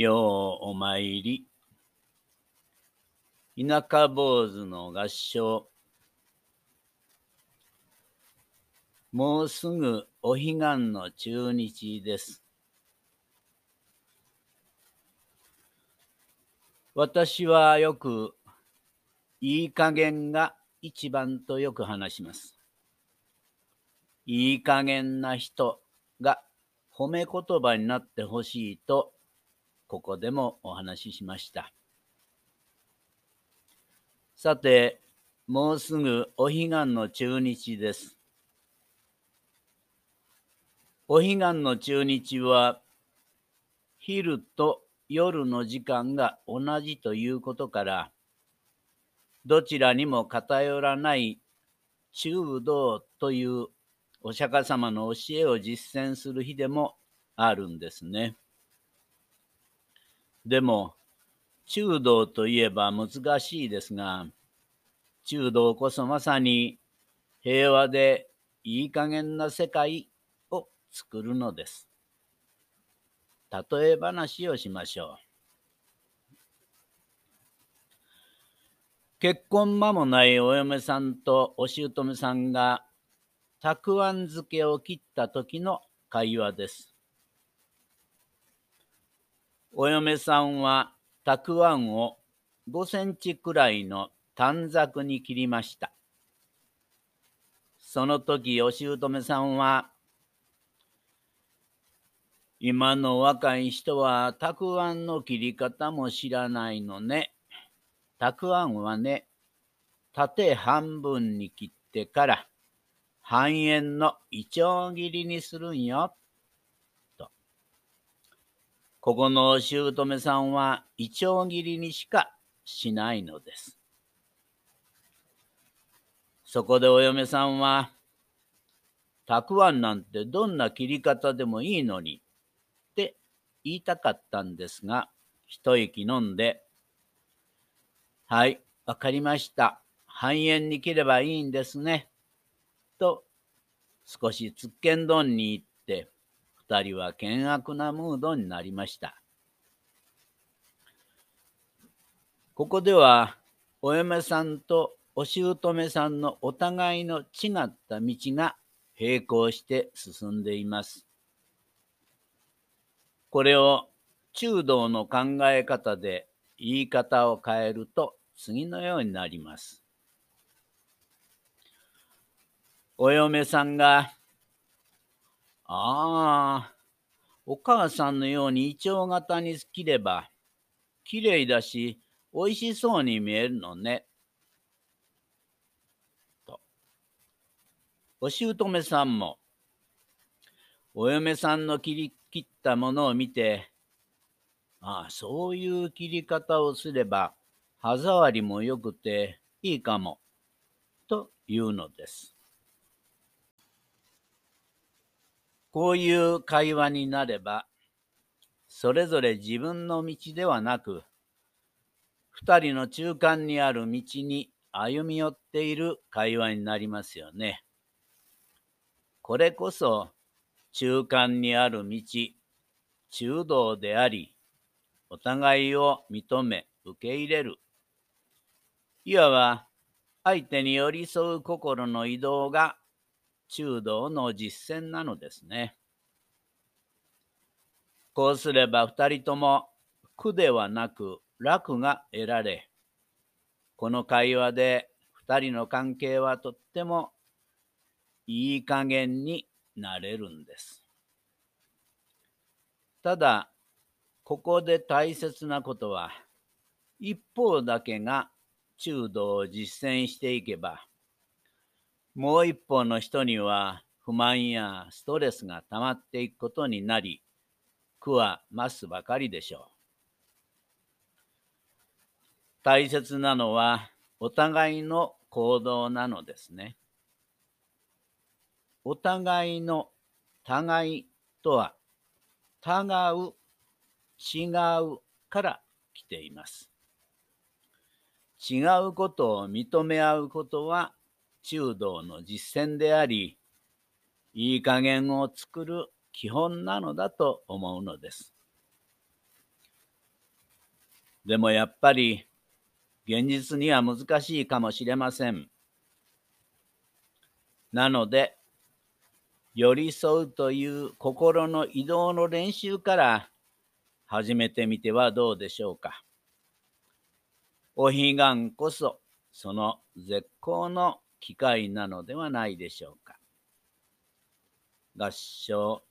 ようお参り。田舎坊主の合唱。もうすぐお彼岸の中日です。私はよくいい加減が一番とよく話します。いい加減な人が褒め言葉になってほしいとここでもお話ししました。さて、もうすぐお彼岸の中日です。お彼岸の中日は、昼と夜の時間が同じということから、どちらにも偏らない中道というお釈迦様の教えを実践する日でもあるんですね。でも、中道といえば難しいですが、中道こそまさに平和でいい加減な世界を作るのです。例え話をしましょう。結婚間もないお嫁さんとお姑さんがたくあん漬けを切った時の会話です。お嫁さんはたくあんを5センチくらいの短冊に切りました。その時お姑さんは、今の若い人はたくあんの切り方も知らないのね。たくあんはね、縦半分に切ってから半円のいちょう切りにするんよ。ここの姑さんはイチョウ切りにしかしないのです。そこでお嫁さんは、たくあんなんてどんな切り方でもいいのにって言いたかったんですが、一息飲んで、はい、わかりました。半円に切ればいいんですね。と、少しつっけんどんに言っ、二人は険悪なムードになりました。ここでは、お嫁さんとお姑さんのお互いの違った道が並行して進んでいます。これを中道の考え方で言い方を変えると次のようになります。お嫁さんがああ、お母さんのようにイチョウ型に切れば、きれいだし、美味しそうに見えるのね。と。お姑さんも、お嫁さんの切り切ったものを見て、ああ、そういう切り方をすれば、歯触りも良くていいかも、というのです。こういう会話になれば、それぞれ自分の道ではなく、二人の中間にある道に歩み寄っている会話になりますよね。これこそ中間にある道、中道であり、お互いを認め受け入れる。いわば相手に寄り添う心の移動が中道の実践なのですね。こうすれば二人とも苦ではなく楽が得られ、この会話で二人の関係はとってもいい加減になれるんです。ただ、ここで大切なことは、一方だけが中道を実践していけば、もう一方の人には不満やストレスが溜まっていくことになり、苦は増すばかりでしょう。大切なのはお互いの行動なのですね。お互いの互いとは、違う、違うから来ています。違うことを認め合うことは中道の実践であり、いい加減を作る基本なのだと思うのです。でもやっぱり現実には難しいかもしれません。なので、寄り添うという心の移動の練習から始めてみてはどうでしょうか。お彼岸こそその絶好の機会なのではないでしょうか。合唱